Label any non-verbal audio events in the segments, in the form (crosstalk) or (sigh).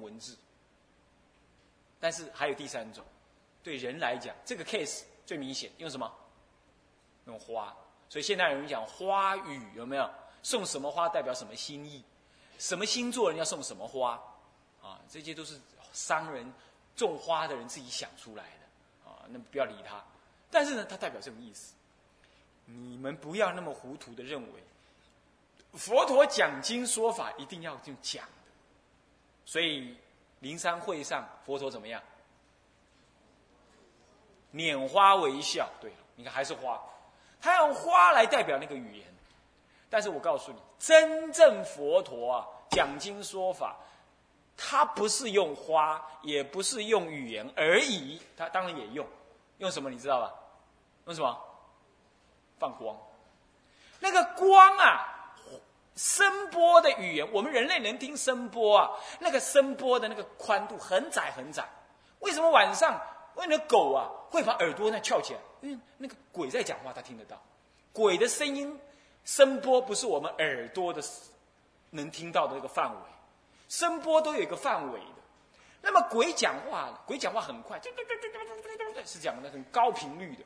文字。但是还有第三种，对人来讲，这个 case 最明显，用什么？用花。所以现在有人讲花语，有没有？送什么花代表什么心意？什么星座人要送什么花？啊，这些都是商人种花的人自己想出来的啊，那不要理他。但是呢，它代表这种意思。你们不要那么糊涂的认为，佛陀讲经说法一定要用讲。所以灵山会上，佛陀怎么样？拈花微笑。对，你看还是花，他用花来代表那个语言。但是我告诉你，真正佛陀啊，讲经说法，他不是用花，也不是用语言而已，他当然也用，用什么你知道吧？用什么？放光。那个光啊，声波的语言，我们人类能听声波啊，那个声波的那个宽度很窄很窄。为什么晚上为了狗啊会把耳朵那翘起来？因为那个鬼在讲话，他听得到，鬼的声音。声波不是我们耳朵的能听到的那个范围，声波都有一个范围的。那么鬼讲话，鬼讲话很快，是讲的很高频率的，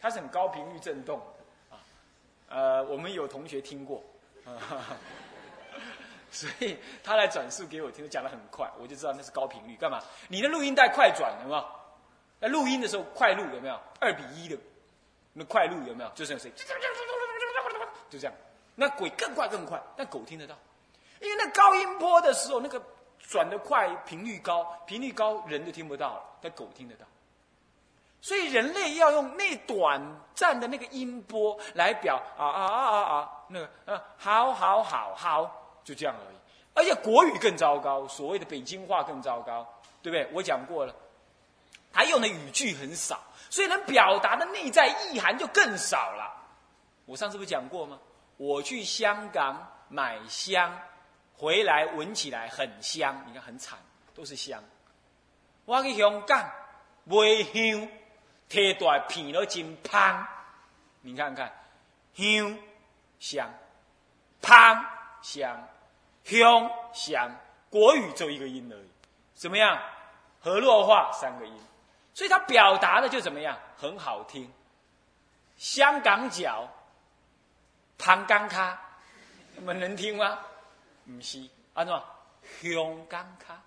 它是很高频率震动的啊。呃，我们有同学听过，(laughs) 所以他来转述给我听，讲的很快，我就知道那是高频率。干嘛？你的录音带快转有没有？那录音的时候快录有没有？二比一的那快录有没有？就是有声音。就这样，那鬼更快更快，但狗听得到，因为那高音波的时候，那个转得快，频率高，频率高，人都听不到了，但狗听得到。所以人类要用那短暂的那个音波来表啊啊啊啊啊，那个啊，好好好好，就这样而已。而且国语更糟糕，所谓的北京话更糟糕，对不对？我讲过了，他用的语句很少，所以能表达的内在意涵就更少了。我上次不讲过吗？我去香港买香，回来闻起来很香，你看很惨，都是香。我去香港买香，提袋片了真香，你看看，香香，香香，香香，国语就一个音而已，怎么样？河洛话三个音，所以它表达的就怎么样？很好听。香港脚。香港卡，你们能听吗？唔是，安怎？香港卡，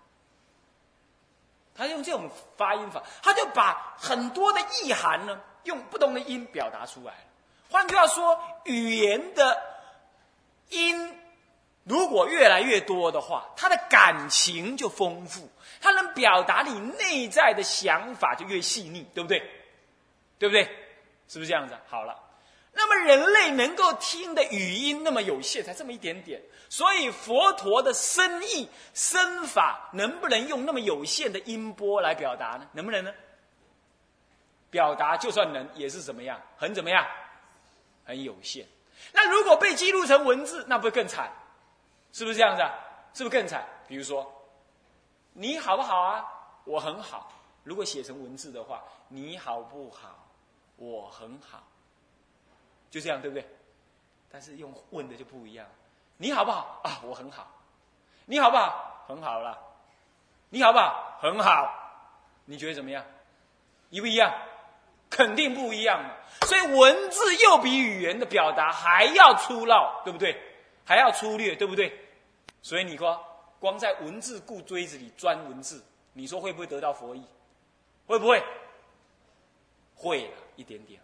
他用这种发音法，他就把很多的意涵呢，用不同的音表达出来。换句话说，语言的音如果越来越多的话，它的感情就丰富，它能表达你内在的想法就越细腻，对不对？对不对？是不是这样子？好了。那么人类能够听的语音那么有限，才这么一点点，所以佛陀的深意、身法能不能用那么有限的音波来表达呢？能不能呢？表达就算能，也是怎么样？很怎么样？很有限。那如果被记录成文字，那不更惨？是不是这样子？是不是更惨？比如说，你好不好啊？我很好。如果写成文字的话，你好不好？我很好。就这样，对不对？但是用问的就不一样。你好不好啊？我很好。你好不好？很好了。你好不好？很好。你觉得怎么样？一不一样？肯定不一样嘛。所以文字又比语言的表达还要粗糙，对不对？还要粗略，对不对？所以你说，光在文字固锥子里钻文字，你说会不会得到佛意？会不会？会了一点点。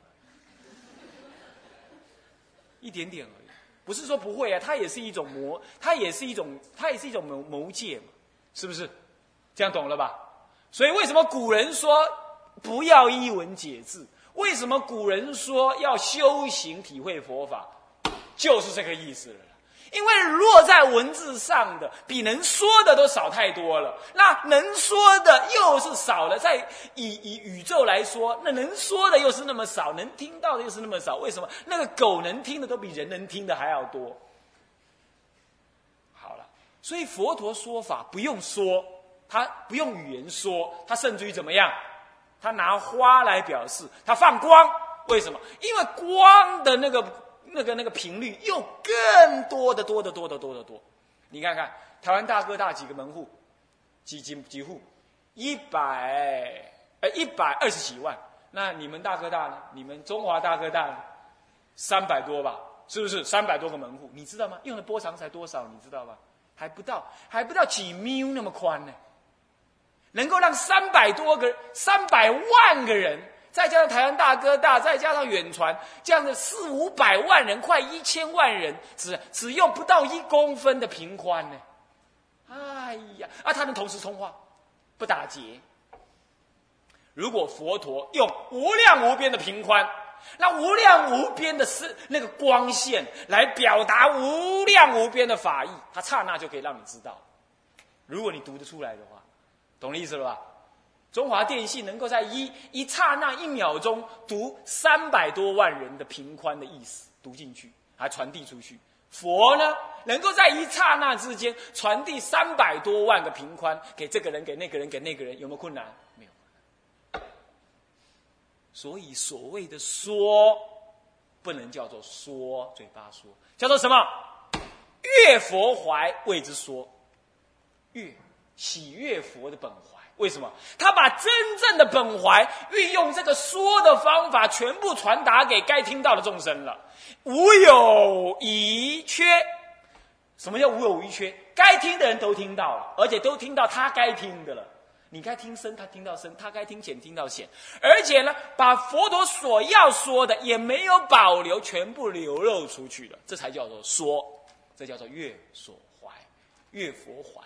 一点点而已，不是说不会啊，它也是一种魔，它也是一种，它也是一种谋谋界嘛，是不是？这样懂了吧？所以为什么古人说不要一文解字？为什么古人说要修行体会佛法？就是这个意思。因为落在文字上的比能说的都少太多了，那能说的又是少了。在以以宇宙来说，那能说的又是那么少，能听到的又是那么少。为什么？那个狗能听的都比人能听的还要多。好了，所以佛陀说法不用说，他不用语言说，他甚至于怎么样？他拿花来表示，他放光。为什么？因为光的那个。那个那个频率又更多的多的多的多的多，你看看台湾大哥大几个门户，几几几户？一百呃一百二十几万。那你们大哥大呢？你们中华大哥大呢？三百多吧？是不是三百多个门户？你知道吗？用的波长才多少？你知道吗？还不到，还不到几米那么宽呢。能够让三百多个、三百万个人，再加上台湾大哥大，再加上远传，这样的四五百万人，快一千万人，只只用不到一公分的平宽呢。哎呀，啊，他能同时通话，不打结。如果佛陀用无量无边的平宽。那无量无边的是那个光线来表达无量无边的法义，他刹那就可以让你知道。如果你读得出来的话，懂意思了吧？中华电信能够在一一刹那一秒钟读三百多万人的平宽的意思读进去，还传递出去。佛呢，能够在一刹那之间传递三百多万个平宽给这个人，给那个人，给那个人，有没有困难？没有所以，所谓的说，不能叫做说，嘴巴说，叫做什么？悦佛怀谓之说，悦喜悦佛的本怀。为什么？他把真正的本怀运用这个说的方法，全部传达给该听到的众生了，无有遗缺。什么叫无有遗缺？该听的人都听到了，而且都听到他该听的了。你该听声，他听到声；他该听浅，听到浅。而且呢，把佛陀所要说的也没有保留，全部流露出去了。这才叫做说，这叫做悦所怀，悦佛怀。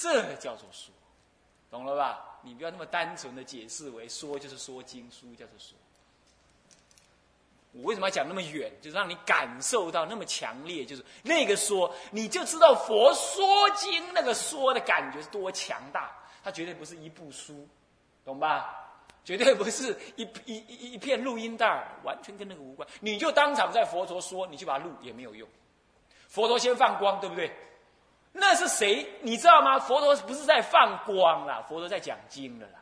这叫做说，懂了吧？你不要那么单纯的解释为说就是说经书叫做说。我为什么要讲那么远？就是让你感受到那么强烈，就是那个说，你就知道佛说经那个说的感觉是多强大。它绝对不是一部书，懂吧？绝对不是一一一一片录音带，完全跟那个无关。你就当场在佛陀说，你去把它录也没有用。佛陀先放光，对不对？那是谁？你知道吗？佛陀不是在放光啦，佛陀在讲经了啦。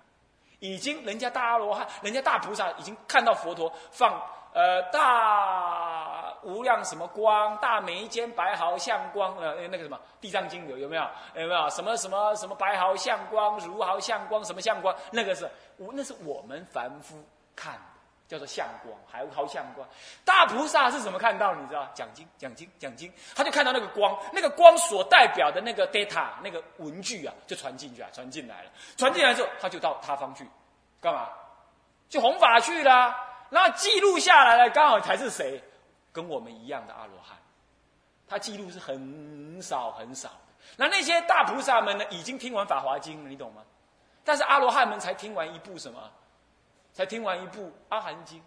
已经人家大阿罗汉，人家大菩萨已经看到佛陀放。呃，大无量什么光，大眉间白毫相光，呃，那个什么《地藏经》有有没有？有没有什么什么什么白毫相光，如毫相光，什么相光？那个是我，那是我们凡夫看的，叫做相光，还毫相光。大菩萨是怎么看到？你知道？讲经，讲经，讲经，他就看到那个光，那个光所代表的那个 data，那个文具啊，就传进去啊，传进来了。传进来之后，他就到他方去，干嘛？去弘法去了。那记录下来了，刚好才是谁？跟我们一样的阿罗汉，他记录是很少很少的。那那些大菩萨们呢？已经听完《法华经》了，你懂吗？但是阿罗汉们才听完一部什么？才听完一部《阿含经》。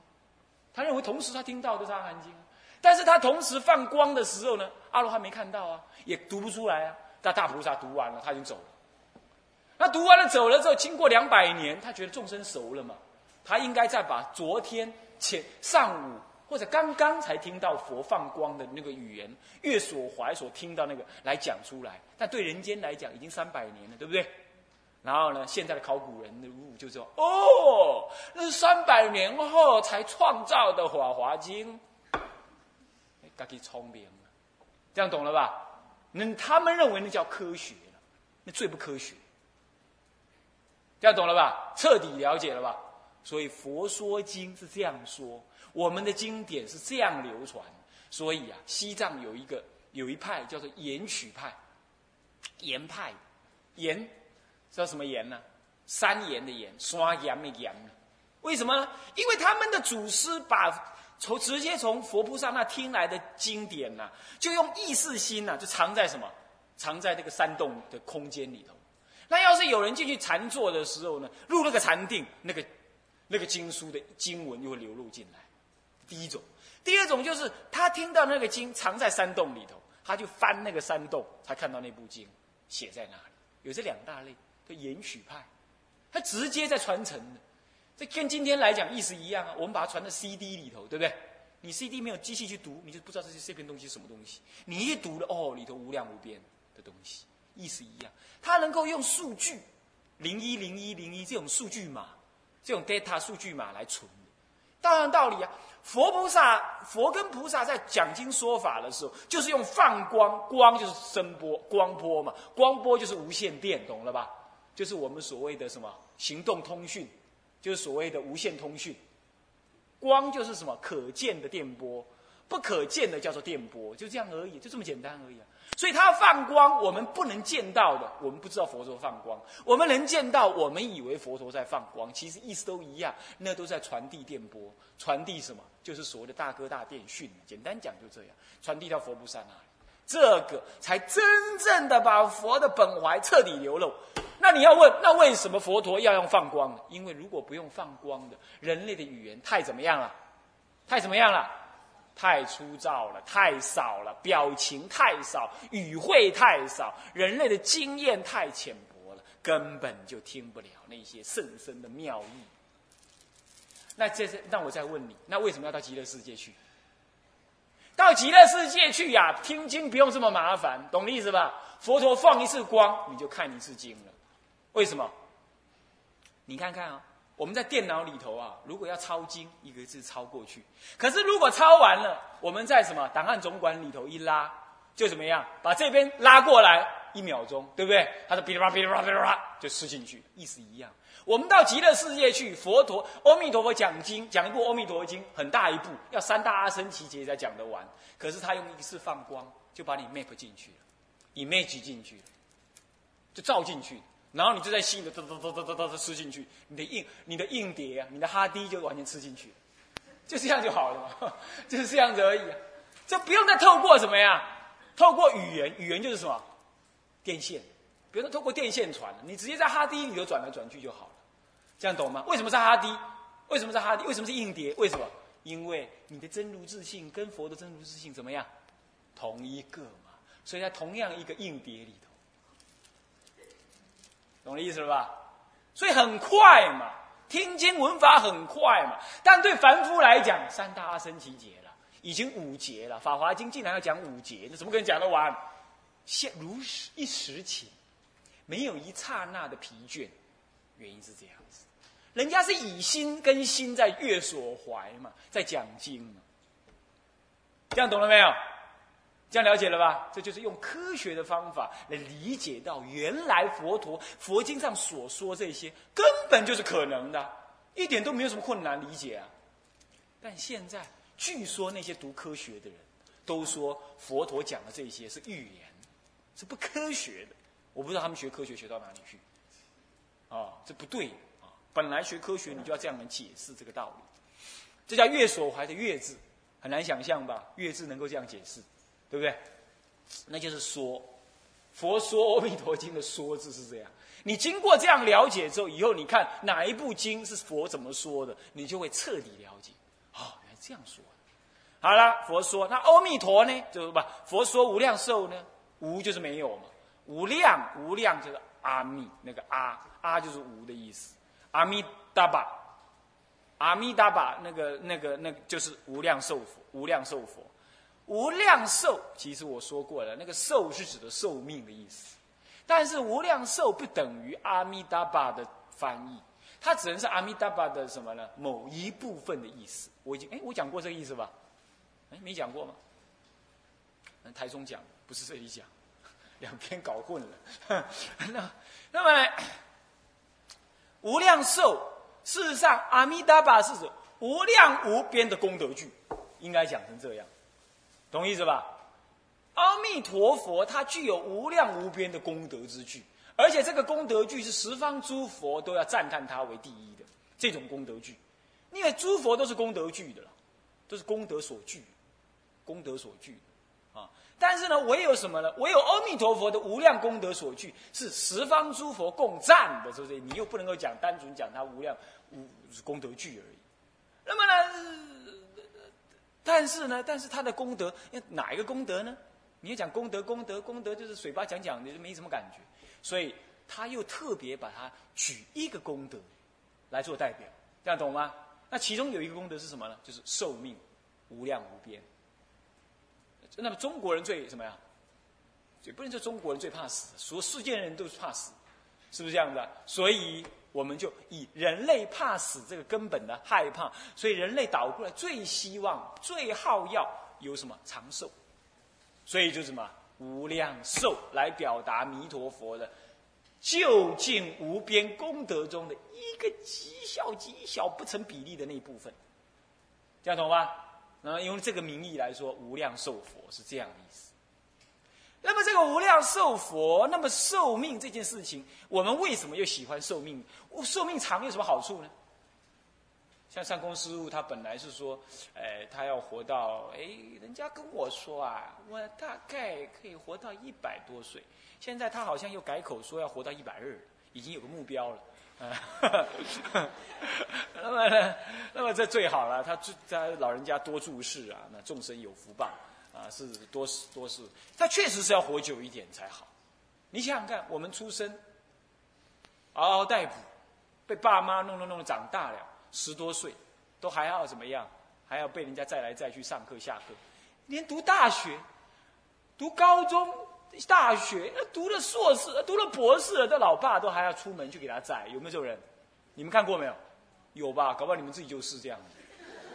他认为同时他听到的是《阿含经》，但是他同时放光的时候呢，阿罗汉没看到啊，也读不出来啊。但大菩萨读完了，他已经走了。那读完了走了之后，经过两百年，他觉得众生熟了嘛。他应该再把昨天、前上午或者刚刚才听到佛放光的那个语言，月所怀所听到那个来讲出来。但对人间来讲，已经三百年了，对不对？然后呢，现在的考古人的物就说：“哦，那是三百年后才创造的《法华经》。”，他给聪明了，这样懂了吧？那他们认为那叫科学了，那最不科学。这样懂了吧？彻底了解了吧？所以《佛说经》是这样说，我们的经典是这样流传。所以啊，西藏有一个有一派叫做延曲派，岩派，岩叫什么岩呢？山岩的岩，刷岩的岩。为什么呢？因为他们的祖师把从直接从佛菩萨那听来的经典呐，就用意识心呐，就藏在什么？藏在这个山洞的空间里头。那要是有人进去禅坐的时候呢，入那个禅定，那个。那个经书的经文又会流露进来，第一种；第二种就是他听到那个经藏在山洞里头，他就翻那个山洞，才看到那部经写在那里。有这两大类，叫延续派，他直接在传承的。这跟今天来讲意思一样啊。我们把它传到 CD 里头，对不对？你 CD 没有机器去读，你就不知道这些这片东西是什么东西。你一读了，哦，里头无量无边的东西，意思一样。它能够用数据零一零一零一这种数据码。这种 data 数据码来存，当然道理啊。佛菩萨，佛跟菩萨在讲经说法的时候，就是用放光，光就是声波，光波嘛，光波就是无线电，懂了吧？就是我们所谓的什么行动通讯，就是所谓的无线通讯。光就是什么可见的电波，不可见的叫做电波，就这样而已，就这么简单而已啊。所以它放光，我们不能见到的，我们不知道佛陀放光；我们能见到，我们以为佛陀在放光，其实意思都一样，那都在传递电波，传递什么？就是所谓的大哥大电讯。简单讲就这样，传递到佛菩萨那里，这个才真正的把佛的本怀彻底流露。那你要问，那为什么佛陀要用放光呢？因为如果不用放光的，人类的语言太怎么样了？太怎么样了？太粗糙了，太少了，表情太少，语汇太少，人类的经验太浅薄了，根本就听不了那些甚深的妙意。那这是，那我再问你，那为什么要到极乐世界去？到极乐世界去呀，听经不用这么麻烦，懂意思吧？佛陀放一次光，你就看一次经了。为什么？你看看啊。我们在电脑里头啊，如果要抄经，一个字抄过去。可是如果抄完了，我们在什么档案总管里头一拉，就怎么样？把这边拉过来一秒钟，对不对？它是噼里啪啦噼里啪啦噼里啪就吃进去，意思一样。我们到极乐世界去，佛陀阿弥陀佛讲经，讲一部《阿弥陀经》，很大一部，要三大阿僧祇劫才讲得完。可是他用一次放光，就把你 map 进去了，image 进去了，就照进去。然后你就在心里头哒哒哒哒哒哒吃进去，你的硬你的硬碟啊，你的哈迪就完全吃进去，就这样就好了嘛，(laughs) 就是这样子而已，这不用再透过什么呀？透过语言，语言就是什么？电线，不用透过电线传，你直接在哈迪里头转来转去就好了，这样懂吗？为什么是哈迪？为什么是哈迪？为什么是硬碟？为什么？因为你的真如自信跟佛的真如自信怎么样？同一个嘛，所以在同样一个硬碟里头。懂的意思了吧？所以很快嘛，听经闻法很快嘛。但对凡夫来讲，三大阿僧祇劫了，已经五劫了。法华经竟然要讲五劫，那怎么可能讲得完？现如一时情，没有一刹那的疲倦。原因是这样子，人家是以心跟心在悦所怀嘛，在讲经嘛。这样懂了没有？这样了解了吧？这就是用科学的方法来理解到，原来佛陀佛经上所说这些根本就是可能的，一点都没有什么困难理解啊。但现在据说那些读科学的人都说佛陀讲的这些是预言，是不科学的。我不知道他们学科学学到哪里去，啊，这不对啊！本来学科学你就要这样来解释这个道理，这叫月所怀的月字，很难想象吧？月字能够这样解释。对不对？那就是说，佛说《阿弥陀经》的“说”字是这样。你经过这样了解之后，以后你看哪一部经是佛怎么说的，你就会彻底了解。哦，原来这样说。好了，佛说那阿弥陀呢？就是吧？佛说无量寿呢？无就是没有嘛。无量无量就是阿弥，那个阿阿就是无的意思。阿弥达巴，阿弥达巴，那个那个那就是无量寿佛，无量寿佛。无量寿，其实我说过了，那个寿是指的寿命的意思，但是无量寿不等于阿弥达巴的翻译，它只能是阿弥达巴的什么呢？某一部分的意思。我已经哎，我讲过这个意思吧？哎，没讲过吗？台中讲，不是这里讲，(laughs) 两边搞混了。(laughs) 那那么无量寿，事实上阿弥达巴是指无量无边的功德具，应该讲成这样。懂意思吧？阿弥陀佛，他具有无量无边的功德之具，而且这个功德具是十方诸佛都要赞叹他为第一的这种功德具，因为诸佛都是功德具的了，都是功德所具，功德所具啊。但是呢，唯有什么呢？唯有阿弥陀佛的无量功德所具是十方诸佛共赞的，是不是？你又不能够讲单纯讲他无量无功德具而已。那么呢？但是呢，但是他的功德，哪一个功德呢？你要讲功德，功德，功德，就是嘴巴讲讲的，就没什么感觉。所以他又特别把它举一个功德来做代表，这样懂吗？那其中有一个功德是什么呢？就是寿命无量无边。那么中国人最什么呀？也不能说中国人最怕死，所世界人都是怕死。是不是这样子？所以我们就以人类怕死这个根本的害怕，所以人类倒过来最希望、最好要有什么长寿，所以就什么无量寿来表达弥陀佛的究竟无边功德中的一个极小极小不成比例的那一部分，这样懂吧？那么用这个名义来说，无量寿佛是这样的意思。那么这个无量寿佛，那么寿命这件事情，我们为什么又喜欢寿命？寿命长有什么好处呢？像上公师傅，他本来是说，哎，他要活到，哎，人家跟我说啊，我大概可以活到一百多岁。现在他好像又改口说要活到一百二，已经有个目标了。那么呢，那么这最好了，他他老人家多注释啊，那众生有福报。啊，是多是多事，他确实是要活久一点才好。你想想看，我们出生，嗷嗷待哺，被爸妈弄弄弄长大了，十多岁，都还要怎么样？还要被人家再来再去上课下课，连读大学、读高中、大学，读了硕士、读了博士了，这老爸都还要出门去给他载，有没有这种人？你们看过没有？有吧？搞不好你们自己就是这样。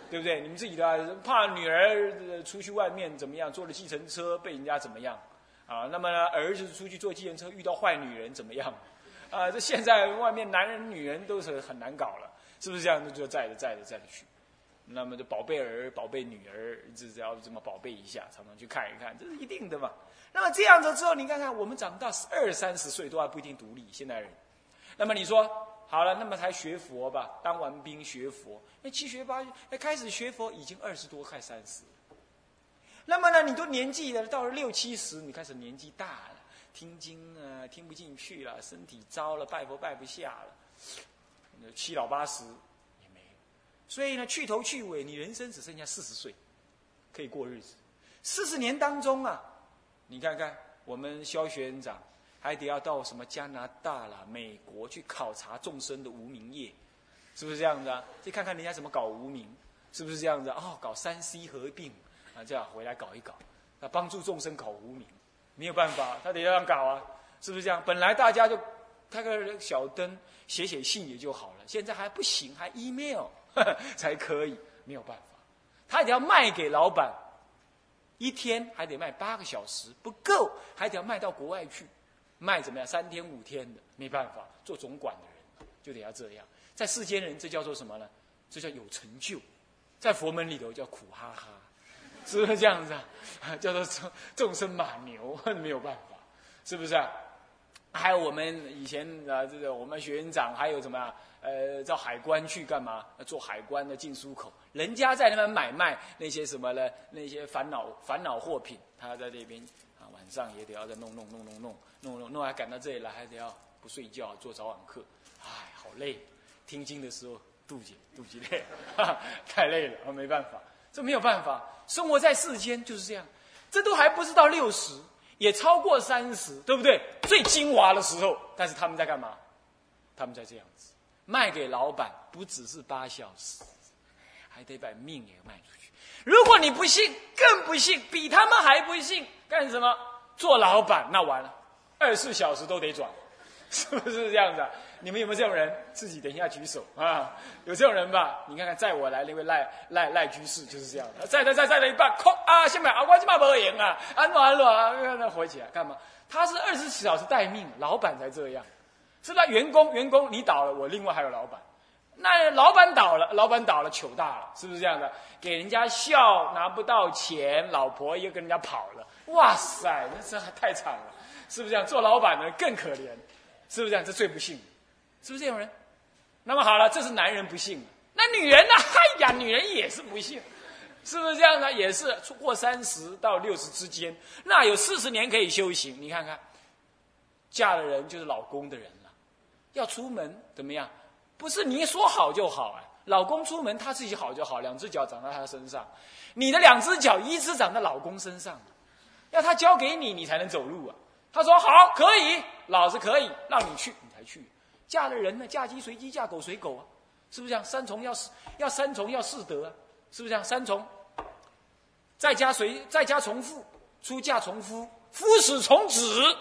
对不对？你们自己的怕女儿出去外面怎么样？坐了计程车被人家怎么样？啊，那么儿子出去坐计程车遇到坏女人怎么样？啊，这现在外面男人女人都是很难搞了，是不是这样？就载着载着载着去。那么就宝贝儿、宝贝女儿，只要这么宝贝一下，常常去看一看，这是一定的嘛。那么这样子之后，你看看我们长到二三十岁都还不一定独立，现代人。那么你说？好了，那么才学佛吧。当完兵学佛，那七学八那开始学佛已经二十多快三十。那么呢，你都年纪了，到了六七十，你开始年纪大了，听经啊听不进去了，身体糟了，拜佛拜不下了，七老八十。所以呢，去头去尾，你人生只剩下四十岁，可以过日子。四十年当中啊，你看看我们肖学院长。还得要到什么加拿大啦、美国去考察众生的无名业，是不是这样子啊？去看看人家怎么搞无名，是不是这样子？哦，搞三 C 合并啊，这样回来搞一搞，啊，帮助众生搞无名，没有办法，他得要这样搞啊，是不是这样？本来大家就开个小灯，写写信也就好了，现在还不行，还 email (laughs) 才可以，没有办法，他得要卖给老板，一天还得卖八个小时，不够，还得要卖到国外去。卖怎么样？三天五天的，没办法，做总管的人就得要这样。在世间人，这叫做什么呢？这叫有成就。在佛门里头叫苦哈哈，是不是这样子啊？叫做众众生马牛，(laughs) 没有办法，是不是啊？还有我们以前啊，这个我们学院长还有什么啊？呃，到海关去干嘛？做海关的进出口，人家在那边买卖那些什么呢？那些烦恼烦恼货品，他在那边啊。晚上也得要再弄弄弄弄弄弄弄弄，还赶到这里来，还得要不睡觉做早晚课，唉，好累。听经的时候，肚子肚子累，(laughs) 太累了，啊，没办法，这没有办法。生活在世间就是这样，这都还不是到六十，也超过三十，对不对？最精华的时候，但是他们在干嘛？他们在这样子，卖给老板，不只是八小时，还得把命也卖出去。如果你不信，更不信，比他们还不信。干什么？做老板那完了，二十四小时都得转，(laughs) 是不是这样子？你们有没有这种人？自己等一下举手啊！(laughs) 有这种人吧？你看看，载我来那位赖赖赖居士就是这样的，载载载载了一半，哐啊！下面啊，我今嘛不赢啊！安诺安诺啊！那火起来干嘛？他是二十四小时待命，老板才这样。是不是员工，员工你倒了，我另外还有老板。那老板倒了，老板倒了，糗大了，是不是这样的？给人家笑拿不到钱，老婆又跟人家跑了。哇塞，那这还太惨了，是不是这样？做老板的更可怜，是不是这样？这最不幸，是不是这种人？那么好了，这是男人不幸，那女人呢？哎呀，女人也是不幸，是不是这样呢？也是出过三十到六十之间，那有四十年可以修行。你看看，嫁的人就是老公的人了，要出门怎么样？不是你说好就好啊！老公出门他自己好就好，两只脚长在他身上，你的两只脚一只长在老公身上。要他交给你，你才能走路啊！他说好，可以，老子可以让你去，你才去。嫁的人呢？嫁鸡随鸡，嫁狗随狗啊！是不是这样？三从要四，要三从要四德啊！是不是这样？三从，在家随，在家从父，出嫁从夫，夫死从子。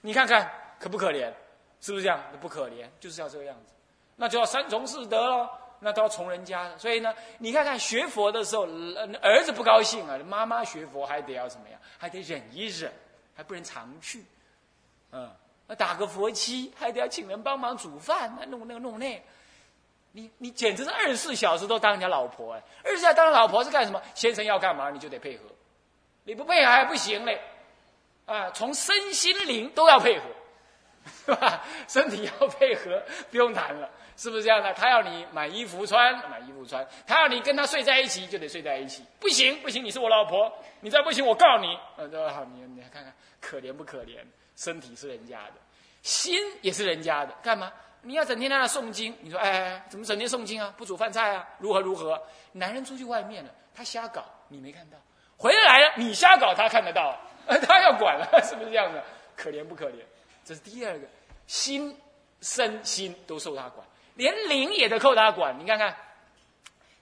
你看看可不可怜？是不是这样？不可怜，就是要这个样子，那就要三从四德喽，那都要从人家。所以呢，你看看学佛的时候，儿子不高兴啊，妈妈学佛还得要怎么样？还得忍一忍，还不能常去，嗯，打个佛七，还得要请人帮忙煮饭，弄那个弄那，你你简直是二十四小时都当人家老婆哎！二十四小时当老婆是干什么？先生要干嘛你就得配合，你不配合还不行嘞，啊，从身心灵都要配合。(laughs) 是吧？身体要配合，(laughs) 不用谈了，是不是这样的？他要你买衣服穿，买衣服穿；他要你跟他睡在一起，就得睡在一起。不行，不行，你是我老婆，你再不行，我告你。呃，好，你你看看，可怜不可怜？身体是人家的，心也是人家的，干嘛？你要整天在那诵经？你说，哎，怎么整天诵经啊？不煮饭菜啊？如何如何？男人出去外面了，他瞎搞，你没看到；回来了，你瞎搞，他看得到，(laughs) 他要管了，是不是这样的？可怜不可怜？这是第二个，心、身心都受他管，连灵也得扣他管。你看看，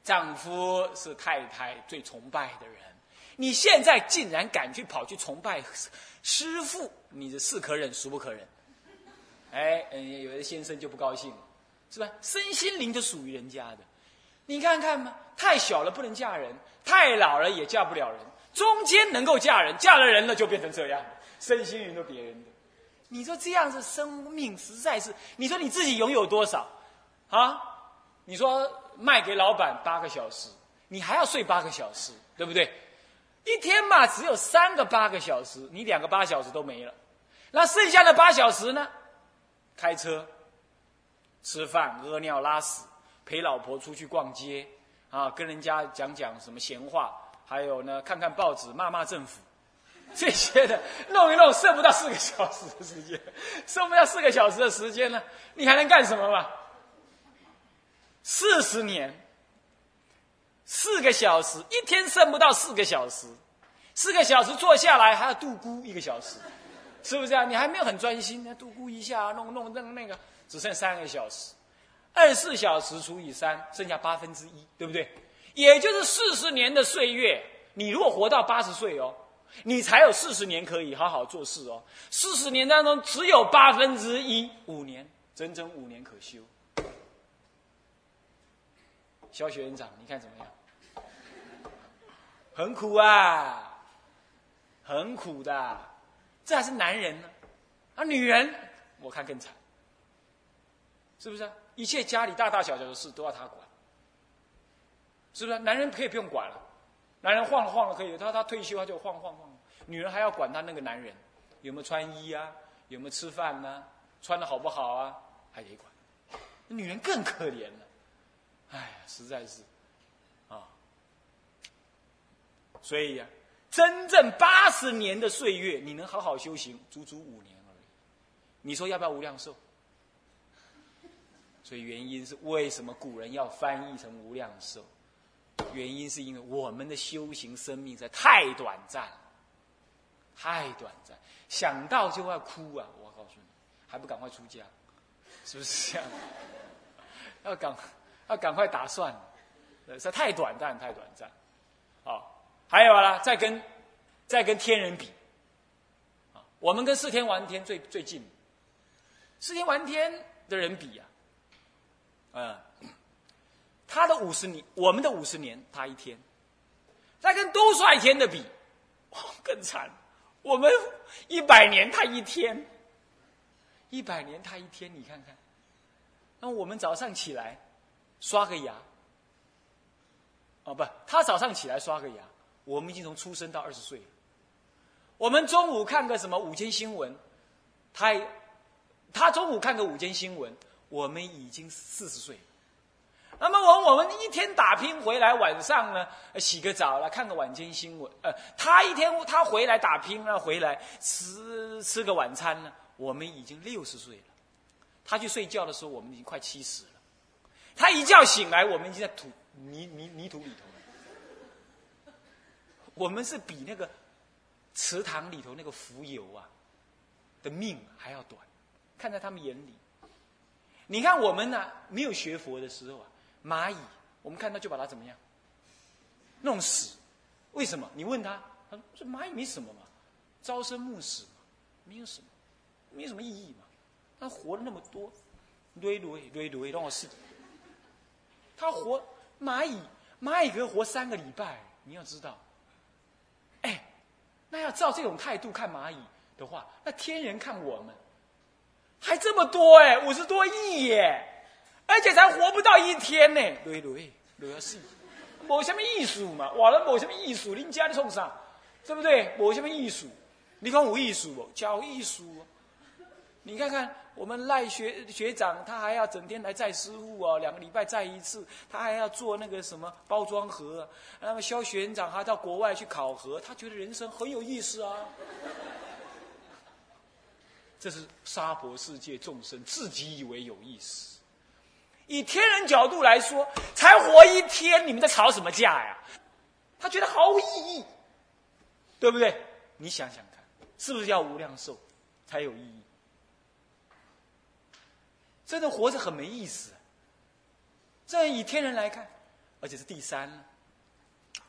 丈夫是太太最崇拜的人，你现在竟然敢去跑去崇拜师傅，你是是可忍，孰不可忍？哎，嗯，有的先生就不高兴了，是吧？身心灵就属于人家的，你看看嘛，太小了不能嫁人，太老了也嫁不了人，中间能够嫁人，嫁了人了就变成这样，身心灵都别人的。你说这样子生命实在是，你说你自己拥有多少，啊？你说卖给老板八个小时，你还要睡八个小时，对不对？一天嘛只有三个八个小时，你两个八小时都没了，那剩下的八小时呢？开车、吃饭、屙尿、拉屎，陪老婆出去逛街，啊，跟人家讲讲什么闲话，还有呢，看看报纸，骂骂政府。这些的弄一弄，剩不到四个小时的时间，剩不到四个小时的时间呢，你还能干什么嘛？四十年，四个小时，一天剩不到四个小时，四个小时坐下来还要度孤一个小时，是不是啊？你还没有很专心，那度孤一下，弄弄弄那个，只剩三个小时，二十四小时除以三，剩下八分之一，对不对？也就是四十年的岁月，你如果活到八十岁哦。你才有四十年可以好好做事哦，四十年当中只有八分之一五年，整整五年可修。小雪院长，你看怎么样？很苦啊，很苦的，这还是男人呢，啊，女人我看更惨，是不是？一切家里大大小小的事都要他管，是不是？男人可以不用管了。男人晃了晃了可以，他他退休他就晃晃晃。女人还要管他那个男人有没有穿衣啊，有没有吃饭呢，穿的好不好啊，还得管。女人更可怜了，哎呀，实在是啊。所以呀，真正八十年的岁月，你能好好修行，足足五年而已。你说要不要无量寿？所以原因是为什么古人要翻译成无量寿？原因是因为我们的修行生命在太短暂，太短暂，想到就要哭啊！我告诉你，还不赶快出家，是不是这样？要赶，要赶快打算，这太短暂，太短暂。好，还有啦，再跟，再跟天人比，啊，我们跟四天王天最最近，四天王天的人比呀，嗯。他的五十年，我们的五十年，他一天。再跟都率天的比，更惨。我们一百年，他一天。一百年，他一天，你看看。那我们早上起来刷个牙，哦不，他早上起来刷个牙，我们已经从出生到二十岁。我们中午看个什么午间新闻，他他中午看个午间新闻，我们已经四十岁。那么我我们一天打拼回来，晚上呢洗个澡了，看个晚间新闻。呃，他一天他回来打拼了，回来吃吃个晚餐呢，我们已经六十岁了。他去睡觉的时候，我们已经快七十了。他一觉醒来，我们已经在土泥泥泥土里头了。我们是比那个池塘里头那个浮游啊的命还要短，看在他们眼里。你看我们呢，没有学佛的时候啊。蚂蚁，我们看到就把它怎么样？弄死？为什么？你问他，他说：“这蚂蚁没什么嘛，朝生暮死嘛，没有什么，没有什么意义嘛。”他活了那么多，累累累累让我试。他活蚂蚁，蚂蚁可以活三个礼拜，你要知道。哎，那要照这种态度看蚂蚁的话，那天人看我们，还这么多哎，五十多亿耶，而且才活不到一天呢，累累累要死。没什么艺术嘛，完了没什么艺术，你家里冲啥？对不对？没什么艺术，你看我艺术不？教艺术。你看看我们赖学学长，他还要整天来载师傅哦，两个礼拜载一次，他还要做那个什么包装盒。那么肖学长还到国外去考核，他觉得人生很有意思啊。这是沙婆世界众生自己以为有意思。以天人角度来说，才活一天，你们在吵什么架呀？他觉得毫无意义，对不对？你想想看，是不是要无量寿才有意义？真的活着很没意思。这以天人来看，而且是第三。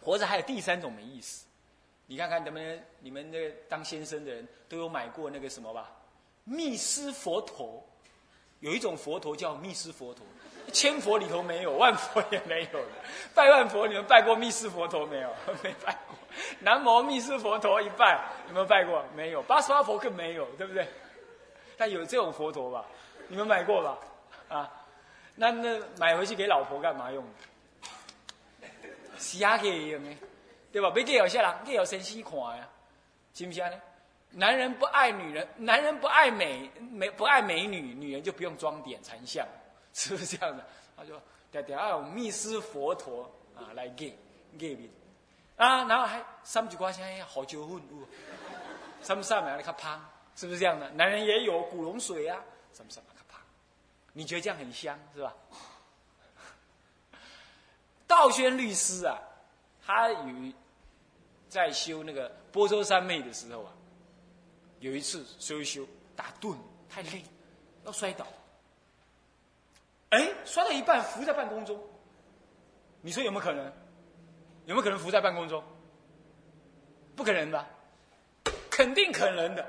活着还有第三种没意思。你看看，能不能你们那个当先生的人都有买过那个什么吧？密斯佛陀，有一种佛陀叫密斯佛陀，千佛里头没有，(laughs) 万佛也没有的。拜万佛，你们拜过密斯佛陀没有？(laughs) 没拜过。南无密斯佛陀一拜，有没有拜过？没有。八十八佛更没有，对不对？但有这种佛陀吧？你们买过吧？啊，那那买回去给老婆干嘛用？洗牙给用的，对吧？别给有些人给有神仙看呀，行不行呢？男人不爱女人，男人不爱美美不爱美女，女人就不用装点残像，是不是这样的？(laughs) 他就点点啊，密斯佛陀啊来给给面啊，然后还三句瓜香好酒混，三不三买来看胖，是不是这样的？男人也有古龙水啊，三不三买。你觉得这样很香是吧？(laughs) 道宣律师啊，他与在修那个波州三昧的时候啊，有一次修一修打盹太累，要摔倒，哎，摔到一半浮在半空中，你说有没有可能？有没有可能浮在半空中？不可能吧？肯定可能的。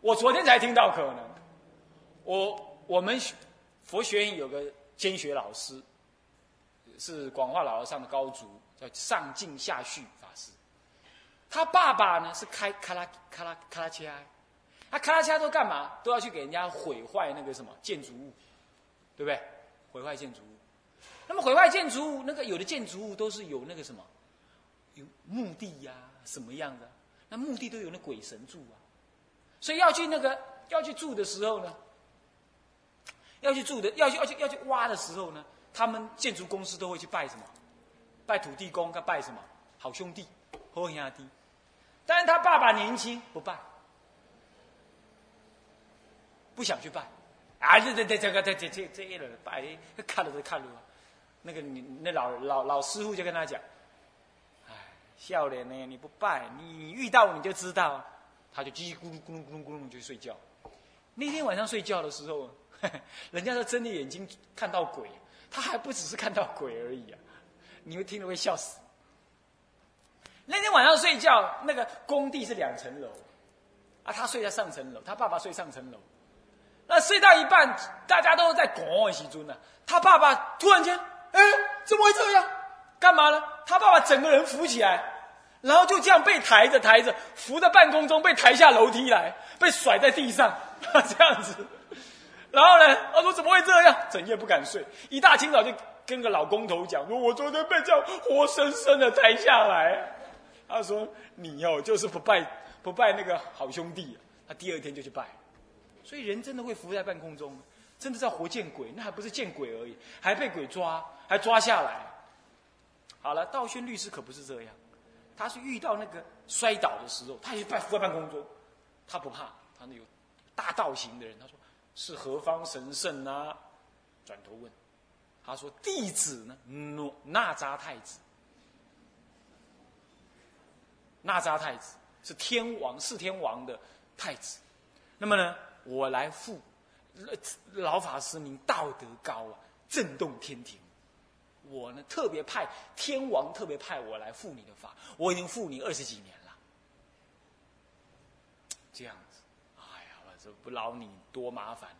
我昨天才听到可能，我我们。佛学院有个兼学老师，是广化老和尚的高足，叫上进下续法师。他爸爸呢是开卡拉卡拉卡拉切埃，他卡拉切埃都干嘛？都要去给人家毁坏那个什么建筑物，对不对？毁坏建筑物。那么毁坏建筑物，那个有的建筑物都是有那个什么，有墓地呀，什么样的？那墓地都有那鬼神住啊，所以要去那个要去住的时候呢。要去住的，要去要去要去挖的时候呢，他们建筑公司都会去拜什么？拜土地公，跟拜什么？好兄弟，好兄弟。但是他爸爸年轻，不拜，不想去拜。啊，这这这这个这这这这一轮拜，看了都看了。那个你那老老老师傅就跟他讲：“哎，笑脸呢？你不拜，你遇到你就知道。”他就叽叽咕噜咕噜咕噜咕噜就睡觉。那天晚上睡觉的时候。人家说睁着眼睛看到鬼，他还不只是看到鬼而已啊！你会听了会笑死。那天晚上睡觉，那个工地是两层楼，啊，他睡在上层楼，他爸爸睡上层楼。那睡到一半，大家都在拱喜尊呢，他爸爸突然间，哎，怎么会这样？干嘛呢？他爸爸整个人浮起来，然后就这样被抬着抬着，浮在半空中，被抬下楼梯来，被甩在地上，(laughs) 这样子。然后呢？他说：“怎么会这样？整夜不敢睡，一大清早就跟个老公头讲，说我昨天被这样活生生的抬下来。”他说：“你哦，就是不拜不拜那个好兄弟。”他第二天就去拜。所以人真的会浮在半空中，真的在活见鬼，那还不是见鬼而已，还被鬼抓，还抓下来。好了，道宣律师可不是这样，他是遇到那个摔倒的时候，他也拜浮在半空中，他不怕，他那有大道行的人，他说。是何方神圣呢？转头问，他说：“弟子呢？那那扎太子，那扎太子是天王，是天王的太子。那么呢，我来复老法师，您道德高啊，震动天庭。我呢，特别派天王特别派我来复你的法，我已经复你二十几年了。这样子，哎呀。”这不劳你多麻烦，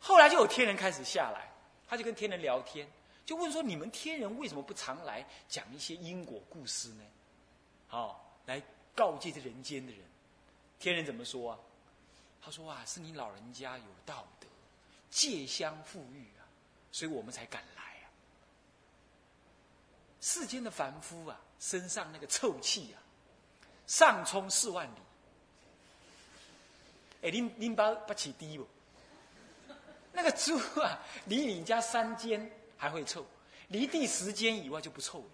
后来就有天人开始下来，他就跟天人聊天，就问说：你们天人为什么不常来讲一些因果故事呢？好，来告诫这人间的人。天人怎么说啊？他说啊，是你老人家有道德，戒香富裕啊，所以我们才敢来啊。世间的凡夫啊，身上那个臭气啊，上冲四万里。哎，您您把把起低不？那个猪啊，离你家三间还会臭，离地十间以外就不臭了。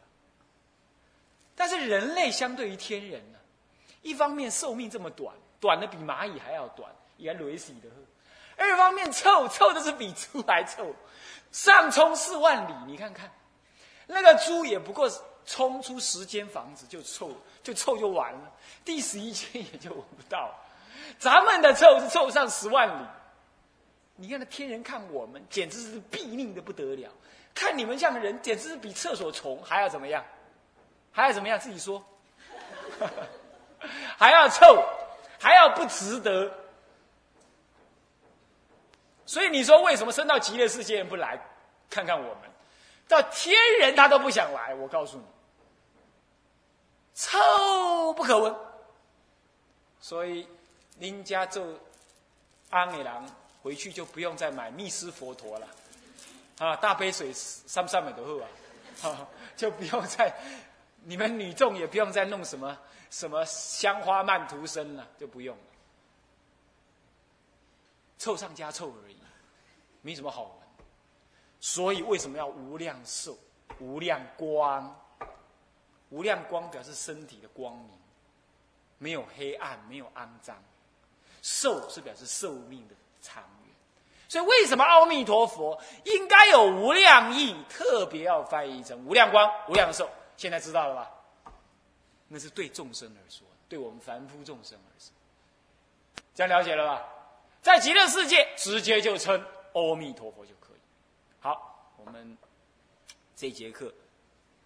但是人类相对于天人呢，一方面寿命这么短，短的比蚂蚁还要短，也累死的；二方面臭，臭的是比猪还臭，上冲四万里。你看看，那个猪也不过冲出十间房子就臭，就臭就完了，第十一间也就闻不到。咱们的臭是臭上十万里。你看那天人看我们，简直是毙命的不得了；看你们像人，简直是比厕所虫还要怎么样？还要怎么样？自己说，(laughs) 还要臭，还要不值得。所以你说为什么升到极乐世界不来看看我们？到天人他都不想来。我告诉你，臭不可闻。所以您家就安美郎。回去就不用再买密斯佛陀了，啊，大杯水三三美多好啊，就不用再，你们女众也不用再弄什么什么香花曼荼身了，就不用了，凑上加凑而已，没什么好玩。所以为什么要无量寿、无量光？无量光表示身体的光明，没有黑暗，没有肮脏。寿是表示寿命的。长远，所以为什么阿弥陀佛应该有无量义？特别要翻译成无量光、无量寿。现在知道了吧？那是对众生而说，对我们凡夫众生而说。这样了解了吧？在极乐世界，直接就称阿弥陀佛就可以。好，我们这节课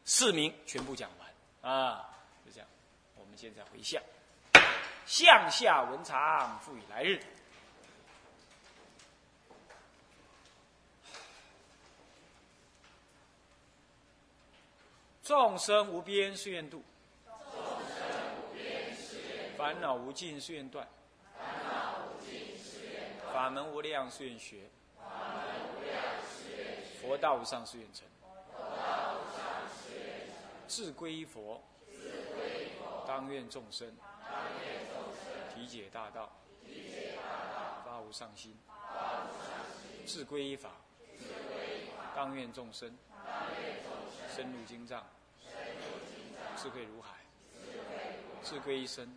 四名全部讲完啊，就这样。我们现在回向，向下文长，赋予来日。众生无边誓愿度，烦恼无尽誓愿断，法门无量誓愿学，佛道无上誓愿成。智归佛，当愿众生。体解大道，发无上心。智归法，当愿众生。深入经藏，智慧如海，智归一生，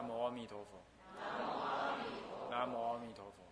南无阿弥陀佛。南无阿弥陀佛。